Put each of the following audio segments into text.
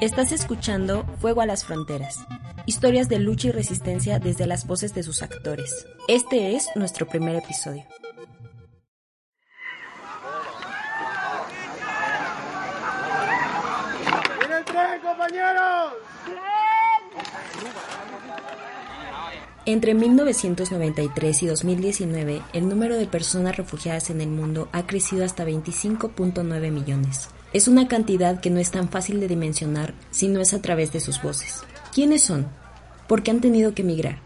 Estás escuchando Fuego a las Fronteras, historias de lucha y resistencia desde las voces de sus actores. Este es nuestro primer episodio. ¡Viene el tren, compañeros! Entre 1993 y 2019, el número de personas refugiadas en el mundo ha crecido hasta 25.9 millones. Es una cantidad que no es tan fácil de dimensionar si no es a través de sus voces. ¿Quiénes son? ¿Por qué han tenido que emigrar?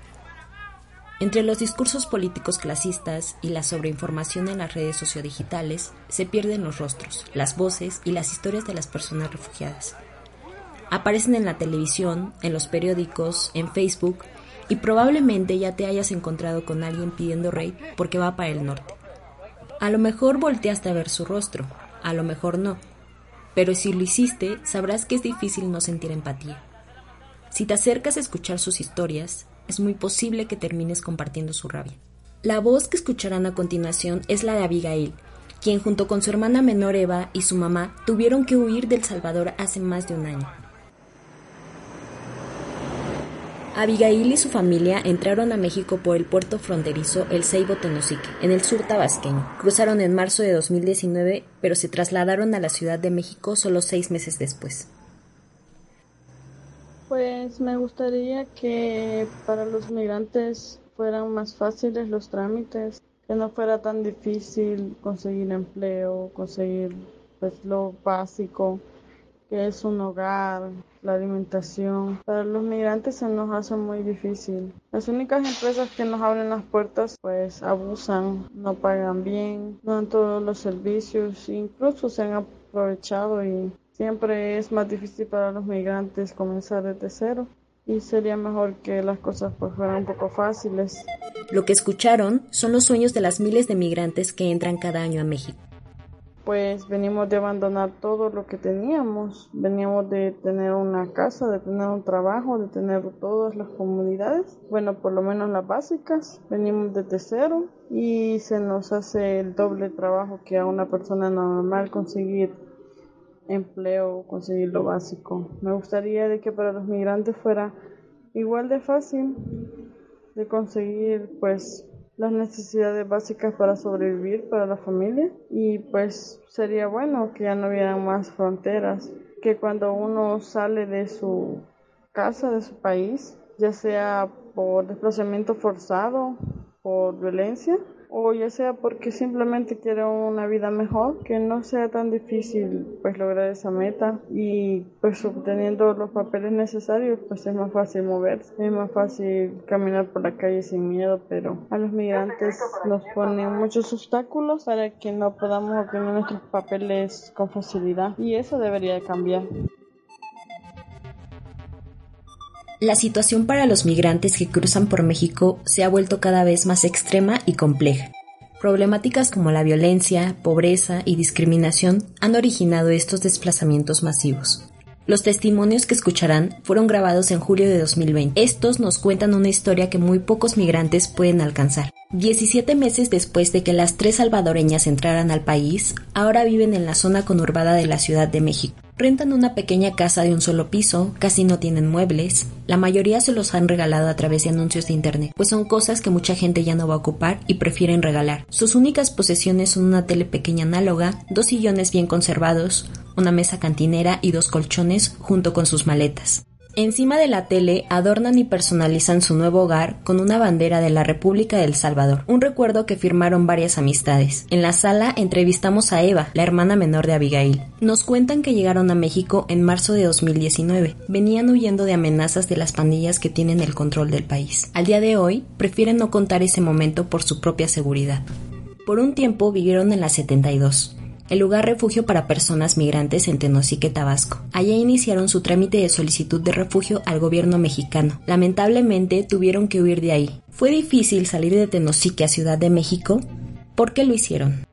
Entre los discursos políticos clasistas y la sobreinformación en las redes sociodigitales se pierden los rostros, las voces y las historias de las personas refugiadas. Aparecen en la televisión, en los periódicos, en Facebook y probablemente ya te hayas encontrado con alguien pidiendo raid porque va para el norte. A lo mejor volteaste a ver su rostro, a lo mejor no, pero si lo hiciste sabrás que es difícil no sentir empatía. Si te acercas a escuchar sus historias, es muy posible que termines compartiendo su rabia. La voz que escucharán a continuación es la de Abigail, quien junto con su hermana menor Eva y su mamá tuvieron que huir del Salvador hace más de un año. Abigail y su familia entraron a México por el puerto fronterizo El Ceibo Tenosique, en el sur tabasqueño. Cruzaron en marzo de 2019, pero se trasladaron a la Ciudad de México solo seis meses después. Pues me gustaría que para los migrantes fueran más fáciles los trámites, que no fuera tan difícil conseguir empleo, conseguir pues lo básico que es un hogar, la alimentación. Para los migrantes se nos hace muy difícil. Las únicas empresas que nos abren las puertas pues abusan, no pagan bien, no dan todos los servicios, incluso se han aprovechado y siempre es más difícil para los migrantes comenzar desde cero. Y sería mejor que las cosas pues fueran un poco fáciles. Lo que escucharon son los sueños de las miles de migrantes que entran cada año a México pues venimos de abandonar todo lo que teníamos, veníamos de tener una casa, de tener un trabajo, de tener todas las comunidades, bueno, por lo menos las básicas, venimos desde cero y se nos hace el doble trabajo que a una persona normal conseguir empleo, conseguir lo básico. Me gustaría de que para los migrantes fuera igual de fácil de conseguir pues las necesidades básicas para sobrevivir para la familia. Y pues sería bueno que ya no hubiera más fronteras, que cuando uno sale de su casa, de su país, ya sea por desplazamiento forzado, por violencia, o ya sea porque simplemente quiere una vida mejor, que no sea tan difícil pues lograr esa meta y pues obteniendo los papeles necesarios pues es más fácil moverse, es más fácil caminar por la calle sin miedo, pero a los migrantes nos ponen muchos obstáculos para que no podamos obtener nuestros papeles con facilidad y eso debería de cambiar. La situación para los migrantes que cruzan por México se ha vuelto cada vez más extrema y compleja. Problemáticas como la violencia, pobreza y discriminación han originado estos desplazamientos masivos. Los testimonios que escucharán fueron grabados en julio de 2020. Estos nos cuentan una historia que muy pocos migrantes pueden alcanzar. 17 meses después de que las tres salvadoreñas entraran al país, ahora viven en la zona conurbada de la Ciudad de México. Rentan una pequeña casa de un solo piso, casi no tienen muebles, la mayoría se los han regalado a través de anuncios de internet, pues son cosas que mucha gente ya no va a ocupar y prefieren regalar. Sus únicas posesiones son una tele pequeña análoga, dos sillones bien conservados, una mesa cantinera y dos colchones junto con sus maletas. Encima de la tele adornan y personalizan su nuevo hogar con una bandera de la República del Salvador, un recuerdo que firmaron varias amistades. En la sala entrevistamos a Eva, la hermana menor de Abigail. Nos cuentan que llegaron a México en marzo de 2019. Venían huyendo de amenazas de las pandillas que tienen el control del país. Al día de hoy, prefieren no contar ese momento por su propia seguridad. Por un tiempo vivieron en la 72 el lugar refugio para personas migrantes en Tenosique, Tabasco. Allá iniciaron su trámite de solicitud de refugio al gobierno mexicano. Lamentablemente tuvieron que huir de ahí. Fue difícil salir de Tenosique a Ciudad de México. ¿Por qué lo hicieron?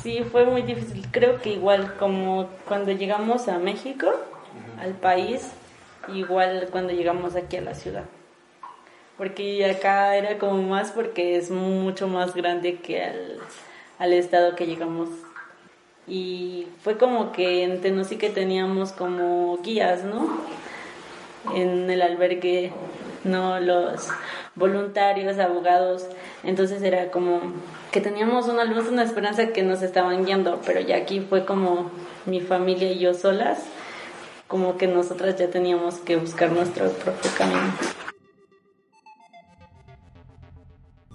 Sí, fue muy difícil. Creo que igual como cuando llegamos a México, al país, igual cuando llegamos aquí a la ciudad. Porque acá era como más porque es mucho más grande que al al estado que llegamos. Y fue como que en Tenosique teníamos como guías, ¿no? En el albergue, ¿no? Los voluntarios, abogados. Entonces era como que teníamos una luz, una esperanza que nos estaban guiando, pero ya aquí fue como mi familia y yo solas, como que nosotras ya teníamos que buscar nuestro propio camino.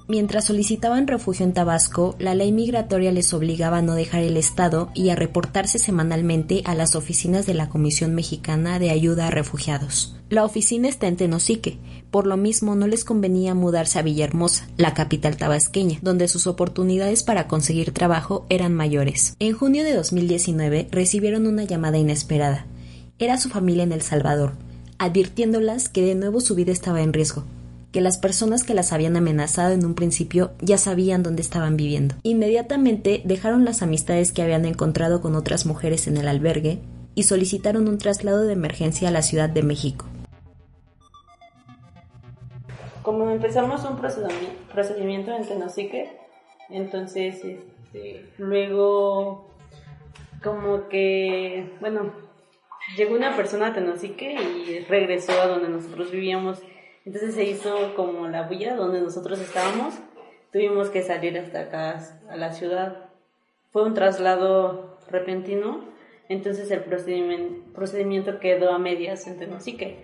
Mientras solicitaban refugio en Tabasco, la ley migratoria les obligaba a no dejar el Estado y a reportarse semanalmente a las oficinas de la Comisión Mexicana de Ayuda a Refugiados. La oficina está en Tenosique, por lo mismo no les convenía mudarse a Villahermosa, la capital tabasqueña, donde sus oportunidades para conseguir trabajo eran mayores. En junio de 2019 recibieron una llamada inesperada. Era su familia en El Salvador, advirtiéndolas que de nuevo su vida estaba en riesgo que las personas que las habían amenazado en un principio ya sabían dónde estaban viviendo. Inmediatamente dejaron las amistades que habían encontrado con otras mujeres en el albergue y solicitaron un traslado de emergencia a la Ciudad de México. Como empezamos un procedimiento en Tenosique, entonces este, luego como que, bueno, llegó una persona a Tenosique y regresó a donde nosotros vivíamos entonces se hizo como la bulla donde nosotros estábamos. Tuvimos que salir hasta acá, a la ciudad. Fue un traslado repentino, entonces el procedimiento, quedó a medias en Tenosique.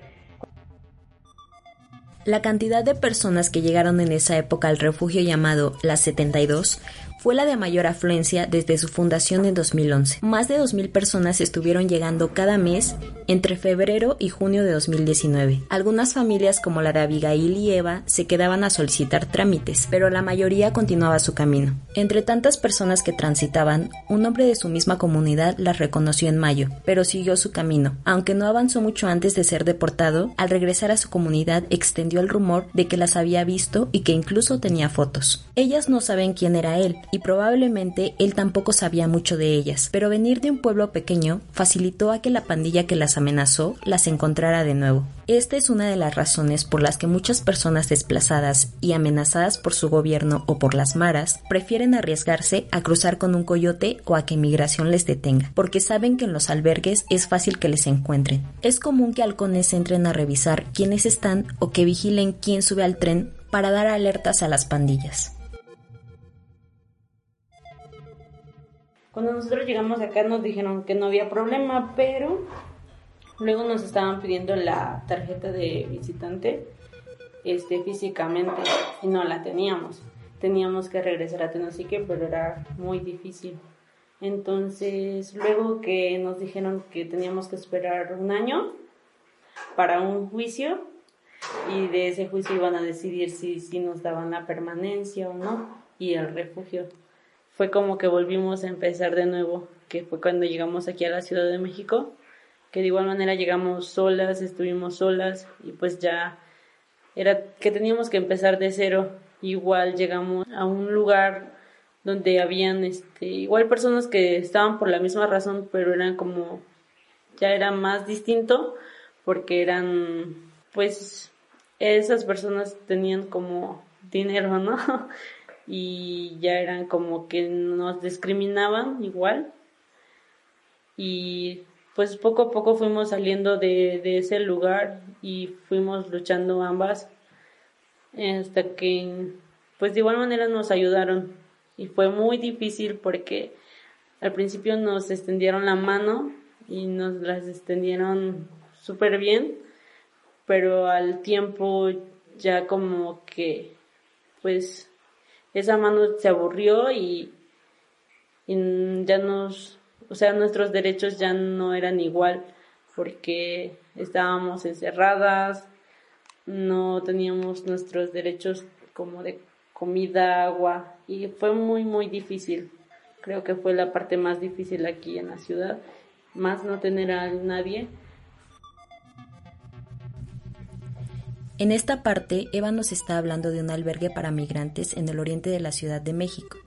La cantidad de personas que llegaron en esa época al refugio llamado La 72 fue la de mayor afluencia desde su fundación en 2011. Más de 2.000 personas estuvieron llegando cada mes entre febrero y junio de 2019. Algunas familias como la de Abigail y Eva se quedaban a solicitar trámites, pero la mayoría continuaba su camino. Entre tantas personas que transitaban, un hombre de su misma comunidad las reconoció en mayo, pero siguió su camino. Aunque no avanzó mucho antes de ser deportado, al regresar a su comunidad extendió el rumor de que las había visto y que incluso tenía fotos. Ellas no saben quién era él, y probablemente él tampoco sabía mucho de ellas, pero venir de un pueblo pequeño facilitó a que la pandilla que las amenazó las encontrara de nuevo. Esta es una de las razones por las que muchas personas desplazadas y amenazadas por su gobierno o por las maras prefieren arriesgarse a cruzar con un coyote o a que migración les detenga, porque saben que en los albergues es fácil que les encuentren. Es común que halcones entren a revisar quiénes están o que vigilen quién sube al tren para dar alertas a las pandillas. Cuando nosotros llegamos acá nos dijeron que no había problema, pero luego nos estaban pidiendo la tarjeta de visitante este, físicamente y no la teníamos. Teníamos que regresar a Tenosique, pero era muy difícil. Entonces, luego que nos dijeron que teníamos que esperar un año para un juicio y de ese juicio iban a decidir si, si nos daban la permanencia o no y el refugio fue como que volvimos a empezar de nuevo, que fue cuando llegamos aquí a la Ciudad de México, que de igual manera llegamos solas, estuvimos solas y pues ya era que teníamos que empezar de cero. Igual llegamos a un lugar donde habían este igual personas que estaban por la misma razón, pero eran como ya era más distinto porque eran pues esas personas tenían como dinero, ¿no? y ya eran como que nos discriminaban igual. Y pues poco a poco fuimos saliendo de, de ese lugar y fuimos luchando ambas hasta que pues de igual manera nos ayudaron. Y fue muy difícil porque al principio nos extendieron la mano y nos las extendieron súper bien pero al tiempo ya como que pues esa mano se aburrió y, ya nos, o sea, nuestros derechos ya no eran igual porque estábamos encerradas, no teníamos nuestros derechos como de comida, agua y fue muy muy difícil. creo que fue la parte más difícil aquí en la ciudad, más no tener a nadie. En esta parte, Eva nos está hablando de un albergue para migrantes en el oriente de la Ciudad de México.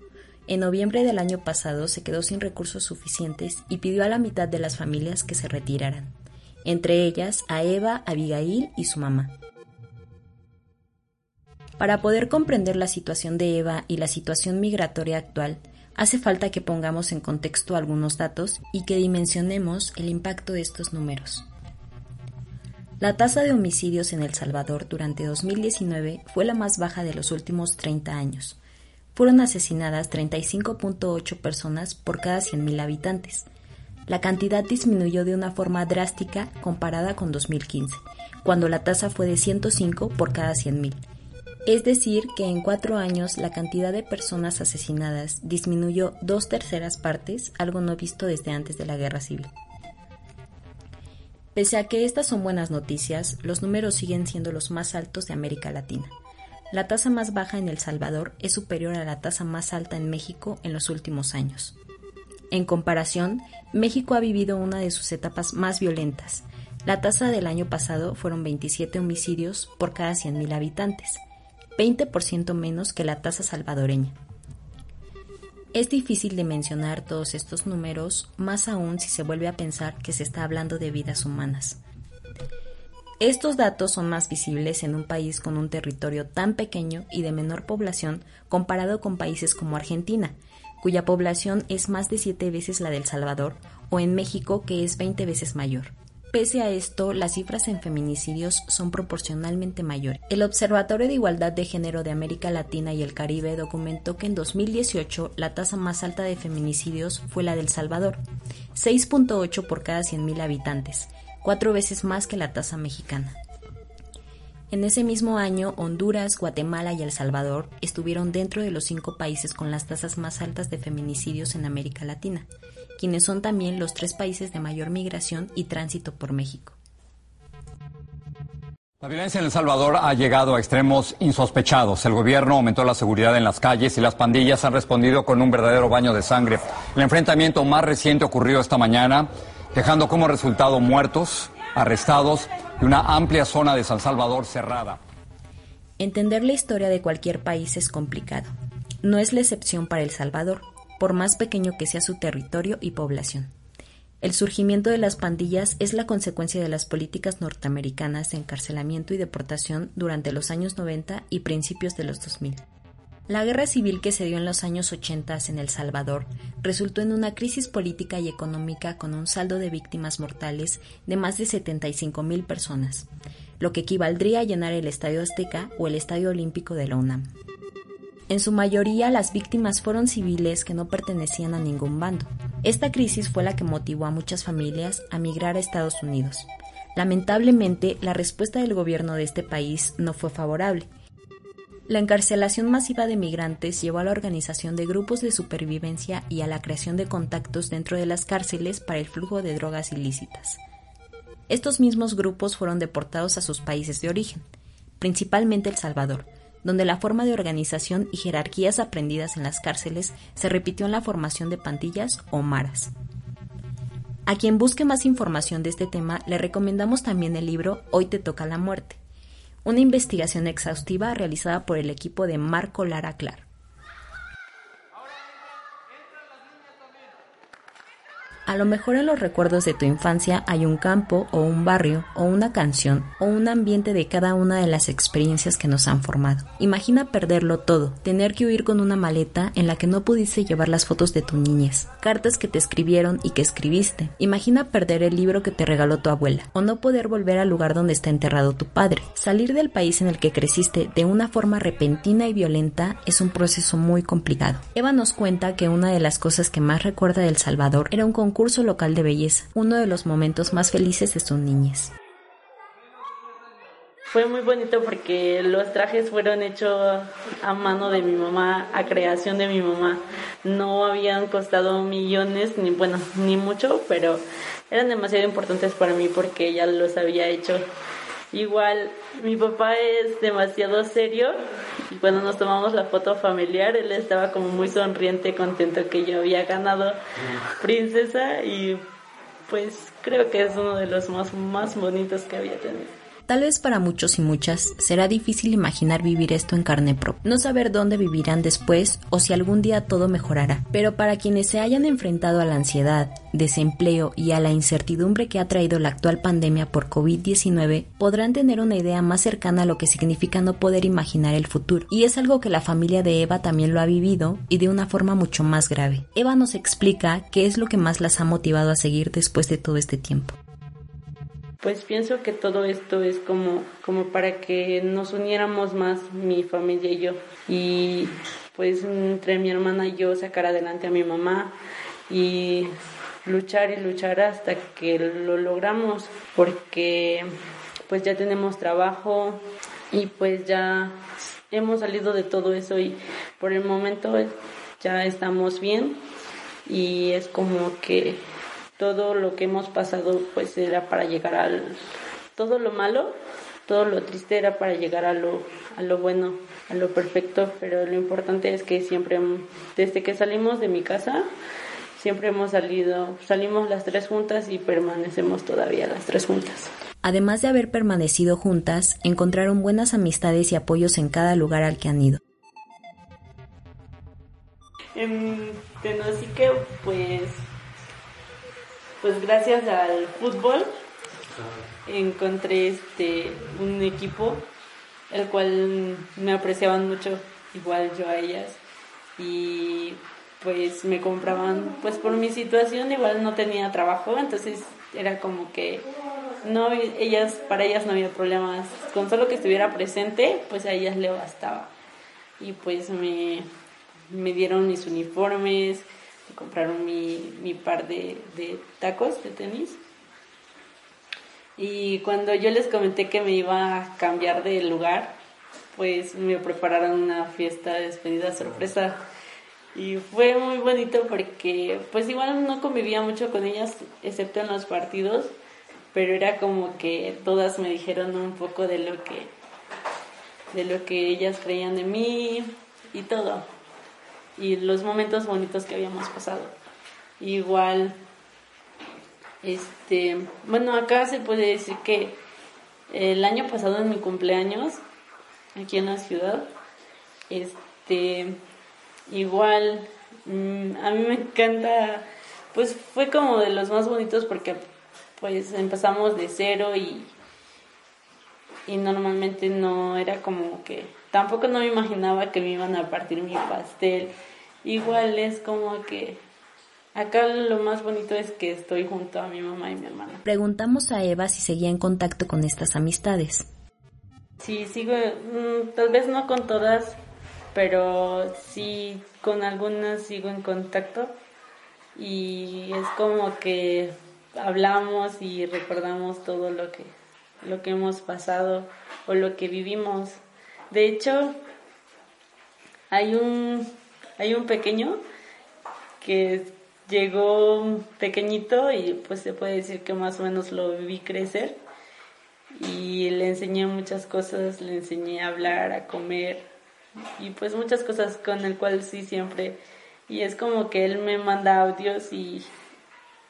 En noviembre del año pasado se quedó sin recursos suficientes y pidió a la mitad de las familias que se retiraran, entre ellas a Eva, Abigail y su mamá. Para poder comprender la situación de Eva y la situación migratoria actual, hace falta que pongamos en contexto algunos datos y que dimensionemos el impacto de estos números. La tasa de homicidios en El Salvador durante 2019 fue la más baja de los últimos 30 años. Fueron asesinadas 35.8 personas por cada 100.000 habitantes. La cantidad disminuyó de una forma drástica comparada con 2015, cuando la tasa fue de 105 por cada 100.000 es decir, que en cuatro años la cantidad de personas asesinadas disminuyó dos terceras partes, algo no visto desde antes de la guerra civil. Pese a que estas son buenas noticias, los números siguen siendo los más altos de América Latina. La tasa más baja en El Salvador es superior a la tasa más alta en México en los últimos años. En comparación, México ha vivido una de sus etapas más violentas. La tasa del año pasado fueron 27 homicidios por cada 100.000 habitantes, 20% menos que la tasa salvadoreña. Es difícil de mencionar todos estos números, más aún si se vuelve a pensar que se está hablando de vidas humanas. Estos datos son más visibles en un país con un territorio tan pequeño y de menor población comparado con países como Argentina, cuya población es más de siete veces la del Salvador, o en México, que es 20 veces mayor. Pese a esto, las cifras en feminicidios son proporcionalmente mayores. El Observatorio de Igualdad de Género de América Latina y el Caribe documentó que en 2018 la tasa más alta de feminicidios fue la del Salvador, 6.8 por cada 100.000 habitantes, cuatro veces más que la tasa mexicana. En ese mismo año, Honduras, Guatemala y El Salvador estuvieron dentro de los cinco países con las tasas más altas de feminicidios en América Latina, quienes son también los tres países de mayor migración y tránsito por México. La violencia en El Salvador ha llegado a extremos insospechados. El gobierno aumentó la seguridad en las calles y las pandillas han respondido con un verdadero baño de sangre. El enfrentamiento más reciente ocurrió esta mañana, dejando como resultado muertos, arrestados y una amplia zona de San Salvador cerrada. Entender la historia de cualquier país es complicado. No es la excepción para El Salvador por más pequeño que sea su territorio y población. El surgimiento de las pandillas es la consecuencia de las políticas norteamericanas de encarcelamiento y deportación durante los años 90 y principios de los 2000. La guerra civil que se dio en los años 80 en El Salvador resultó en una crisis política y económica con un saldo de víctimas mortales de más de 75 mil personas, lo que equivaldría a llenar el Estadio Azteca o el Estadio Olímpico de la UNAM. En su mayoría las víctimas fueron civiles que no pertenecían a ningún bando. Esta crisis fue la que motivó a muchas familias a migrar a Estados Unidos. Lamentablemente, la respuesta del gobierno de este país no fue favorable. La encarcelación masiva de migrantes llevó a la organización de grupos de supervivencia y a la creación de contactos dentro de las cárceles para el flujo de drogas ilícitas. Estos mismos grupos fueron deportados a sus países de origen, principalmente El Salvador, donde la forma de organización y jerarquías aprendidas en las cárceles se repitió en la formación de pandillas o maras. A quien busque más información de este tema, le recomendamos también el libro Hoy te toca la muerte, una investigación exhaustiva realizada por el equipo de Marco Lara Clar. A lo mejor en los recuerdos de tu infancia hay un campo o un barrio o una canción o un ambiente de cada una de las experiencias que nos han formado. Imagina perderlo todo, tener que huir con una maleta en la que no pudiste llevar las fotos de tu niñez, cartas que te escribieron y que escribiste. Imagina perder el libro que te regaló tu abuela o no poder volver al lugar donde está enterrado tu padre. Salir del país en el que creciste de una forma repentina y violenta es un proceso muy complicado. Eva nos cuenta que una de las cosas que más recuerda del Salvador era un concurso local de belleza, uno de los momentos más felices de su niñez. Fue muy bonito porque los trajes fueron hechos a mano de mi mamá, a creación de mi mamá. No habían costado millones, ni bueno, ni mucho, pero eran demasiado importantes para mí porque ella los había hecho Igual, mi papá es demasiado serio y cuando nos tomamos la foto familiar, él estaba como muy sonriente, contento que yo había ganado princesa y pues creo que es uno de los más, más bonitos que había tenido. Tal vez para muchos y muchas será difícil imaginar vivir esto en carne propia, no saber dónde vivirán después o si algún día todo mejorará. Pero para quienes se hayan enfrentado a la ansiedad, desempleo y a la incertidumbre que ha traído la actual pandemia por COVID-19, podrán tener una idea más cercana a lo que significa no poder imaginar el futuro. Y es algo que la familia de Eva también lo ha vivido y de una forma mucho más grave. Eva nos explica qué es lo que más las ha motivado a seguir después de todo este tiempo pues pienso que todo esto es como, como para que nos uniéramos más mi familia y yo. Y pues entre mi hermana y yo sacar adelante a mi mamá y luchar y luchar hasta que lo logramos porque pues ya tenemos trabajo y pues ya hemos salido de todo eso y por el momento ya estamos bien y es como que todo lo que hemos pasado pues era para llegar al todo lo malo todo lo triste era para llegar a lo a lo bueno a lo perfecto pero lo importante es que siempre desde que salimos de mi casa siempre hemos salido salimos las tres juntas y permanecemos todavía las tres juntas Además de haber permanecido juntas, encontraron buenas amistades y apoyos en cada lugar al que han ido. En Tenosique, pues pues gracias al fútbol encontré este un equipo el cual me apreciaban mucho igual yo a ellas y pues me compraban pues por mi situación igual no tenía trabajo entonces era como que no ellas para ellas no había problemas con solo que estuviera presente pues a ellas le bastaba. Y pues me, me dieron mis uniformes compraron mi, mi par de, de tacos de tenis. Y cuando yo les comenté que me iba a cambiar de lugar, pues me prepararon una fiesta de despedida sorpresa. Y fue muy bonito porque pues igual no convivía mucho con ellas, excepto en los partidos, pero era como que todas me dijeron un poco de lo que de lo que ellas creían de mí y todo y los momentos bonitos que habíamos pasado. Igual, este, bueno, acá se puede decir que el año pasado en mi cumpleaños, aquí en la ciudad, este, igual, mm, a mí me encanta, pues fue como de los más bonitos porque pues empezamos de cero y, y normalmente no era como que tampoco no me imaginaba que me iban a partir mi pastel. Igual es como que acá lo más bonito es que estoy junto a mi mamá y mi hermana. Preguntamos a Eva si seguía en contacto con estas amistades. Sí, sigo, mm, tal vez no con todas, pero sí con algunas sigo en contacto y es como que hablamos y recordamos todo lo que lo que hemos pasado o lo que vivimos de hecho, hay un, hay un pequeño que llegó pequeñito y pues se puede decir que más o menos lo vi crecer. Y le enseñé muchas cosas, le enseñé a hablar, a comer y pues muchas cosas con el cual sí siempre. Y es como que él me manda audios y,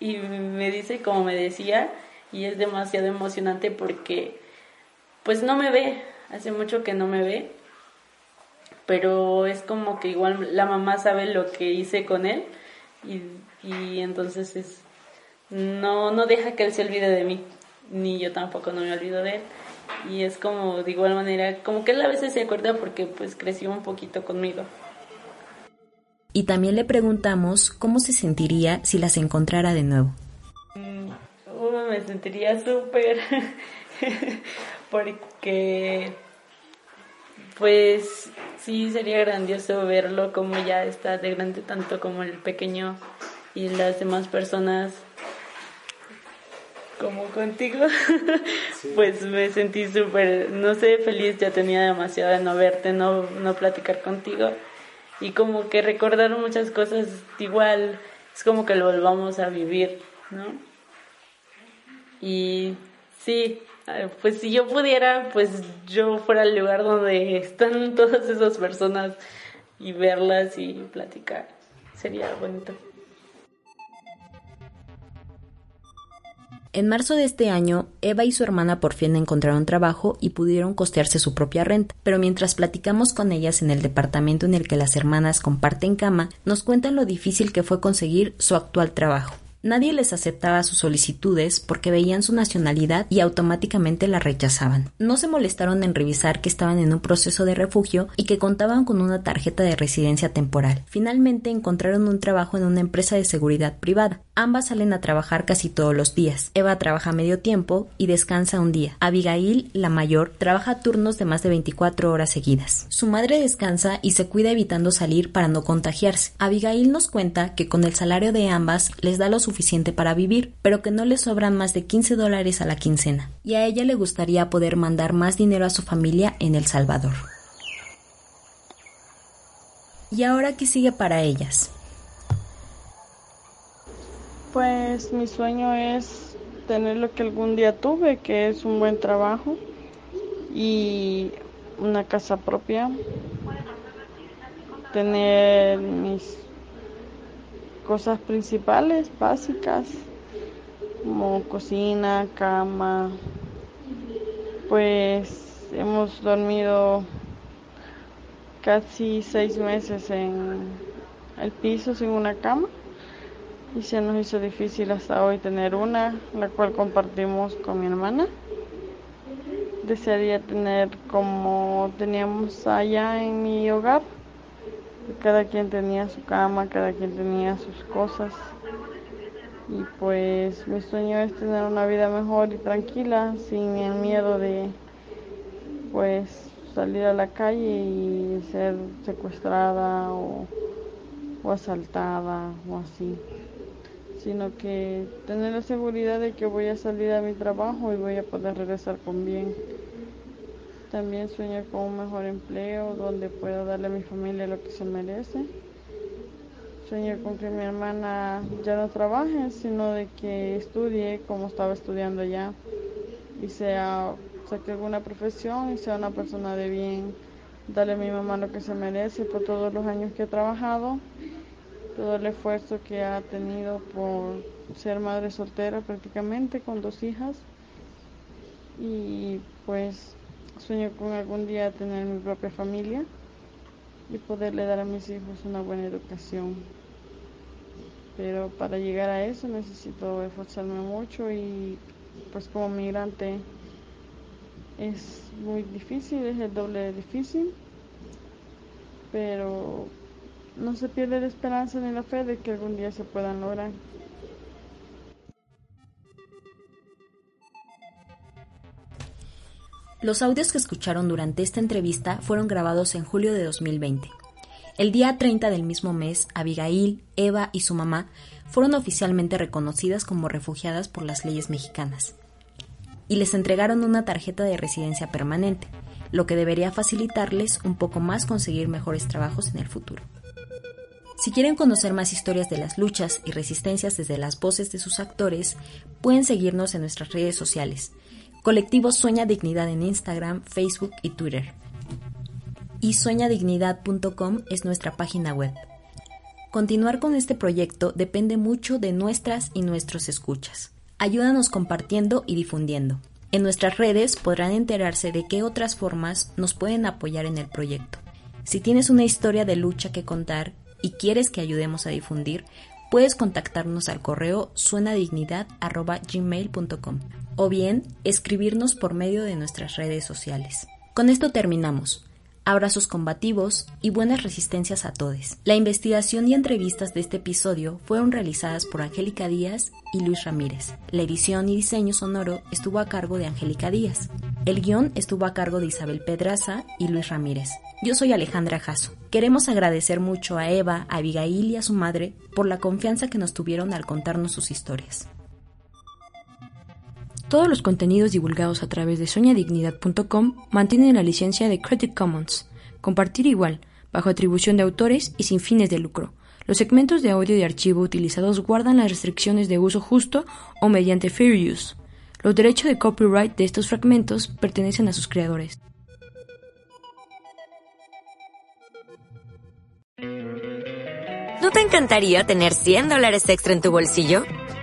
y me dice como me decía y es demasiado emocionante porque pues no me ve, hace mucho que no me ve, pero es como que igual la mamá sabe lo que hice con él y, y entonces es, no, no deja que él se olvide de mí, ni yo tampoco no me olvido de él. Y es como de igual manera, como que él a veces se acuerda porque pues creció un poquito conmigo. Y también le preguntamos cómo se sentiría si las encontrara de nuevo. Mm, me sentiría súper porque pues sí sería grandioso verlo como ya está de grande tanto como el pequeño y las demás personas. Como contigo pues me sentí súper no sé feliz ya tenía demasiado de no verte no no platicar contigo. Y como que recordar muchas cosas igual es como que lo volvamos a vivir no y sí pues si yo pudiera, pues yo fuera al lugar donde están todas esas personas y verlas y platicar. Sería bonito. En marzo de este año, Eva y su hermana por fin encontraron trabajo y pudieron costearse su propia renta, pero mientras platicamos con ellas en el departamento en el que las hermanas comparten cama, nos cuentan lo difícil que fue conseguir su actual trabajo. Nadie les aceptaba sus solicitudes porque veían su nacionalidad y automáticamente la rechazaban. No se molestaron en revisar que estaban en un proceso de refugio y que contaban con una tarjeta de residencia temporal. Finalmente encontraron un trabajo en una empresa de seguridad privada. Ambas salen a trabajar casi todos los días. Eva trabaja medio tiempo y descansa un día. Abigail, la mayor, trabaja turnos de más de 24 horas seguidas. Su madre descansa y se cuida evitando salir para no contagiarse. Abigail nos cuenta que con el salario de ambas les da lo suficiente para vivir, pero que no le sobran más de 15 dólares a la quincena, y a ella le gustaría poder mandar más dinero a su familia en El Salvador. ¿Y ahora qué sigue para ellas? Pues mi sueño es tener lo que algún día tuve, que es un buen trabajo y una casa propia, tener mis cosas principales, básicas, como cocina, cama. Pues hemos dormido casi seis meses en el piso sin una cama y se nos hizo difícil hasta hoy tener una, la cual compartimos con mi hermana. Desearía tener como teníamos allá en mi hogar cada quien tenía su cama, cada quien tenía sus cosas. Y pues mi sueño es tener una vida mejor y tranquila, sin el miedo de pues salir a la calle y ser secuestrada o, o asaltada o así sino que tener la seguridad de que voy a salir a mi trabajo y voy a poder regresar con bien. También sueño con un mejor empleo donde pueda darle a mi familia lo que se merece. Sueño con que mi hermana ya no trabaje, sino de que estudie como estaba estudiando ya y sea saque alguna profesión y sea una persona de bien. Darle a mi mamá lo que se merece por todos los años que ha trabajado, todo el esfuerzo que ha tenido por ser madre soltera prácticamente con dos hijas y pues Sueño con algún día tener mi propia familia y poderle dar a mis hijos una buena educación. Pero para llegar a eso necesito esforzarme mucho y pues como migrante es muy difícil, es el doble de difícil, pero no se pierde la esperanza ni la fe de que algún día se puedan lograr. Los audios que escucharon durante esta entrevista fueron grabados en julio de 2020. El día 30 del mismo mes, Abigail, Eva y su mamá fueron oficialmente reconocidas como refugiadas por las leyes mexicanas y les entregaron una tarjeta de residencia permanente, lo que debería facilitarles un poco más conseguir mejores trabajos en el futuro. Si quieren conocer más historias de las luchas y resistencias desde las voces de sus actores, pueden seguirnos en nuestras redes sociales. Colectivo Sueña Dignidad en Instagram, Facebook y Twitter. Y sueñadignidad.com es nuestra página web. Continuar con este proyecto depende mucho de nuestras y nuestros escuchas. Ayúdanos compartiendo y difundiendo. En nuestras redes podrán enterarse de qué otras formas nos pueden apoyar en el proyecto. Si tienes una historia de lucha que contar y quieres que ayudemos a difundir, puedes contactarnos al correo suenadignidad.gmail.com o bien escribirnos por medio de nuestras redes sociales. Con esto terminamos. Abrazos combativos y buenas resistencias a todos. La investigación y entrevistas de este episodio fueron realizadas por Angélica Díaz y Luis Ramírez. La edición y diseño sonoro estuvo a cargo de Angélica Díaz. El guion estuvo a cargo de Isabel Pedraza y Luis Ramírez. Yo soy Alejandra Jasso. Queremos agradecer mucho a Eva, a Abigail y a su madre por la confianza que nos tuvieron al contarnos sus historias. Todos los contenidos divulgados a través de soñadignidad.com mantienen la licencia de Creative Commons, compartir igual, bajo atribución de autores y sin fines de lucro. Los segmentos de audio de archivo utilizados guardan las restricciones de uso justo o mediante fair use. Los derechos de copyright de estos fragmentos pertenecen a sus creadores. ¿No te encantaría tener 100 dólares extra en tu bolsillo?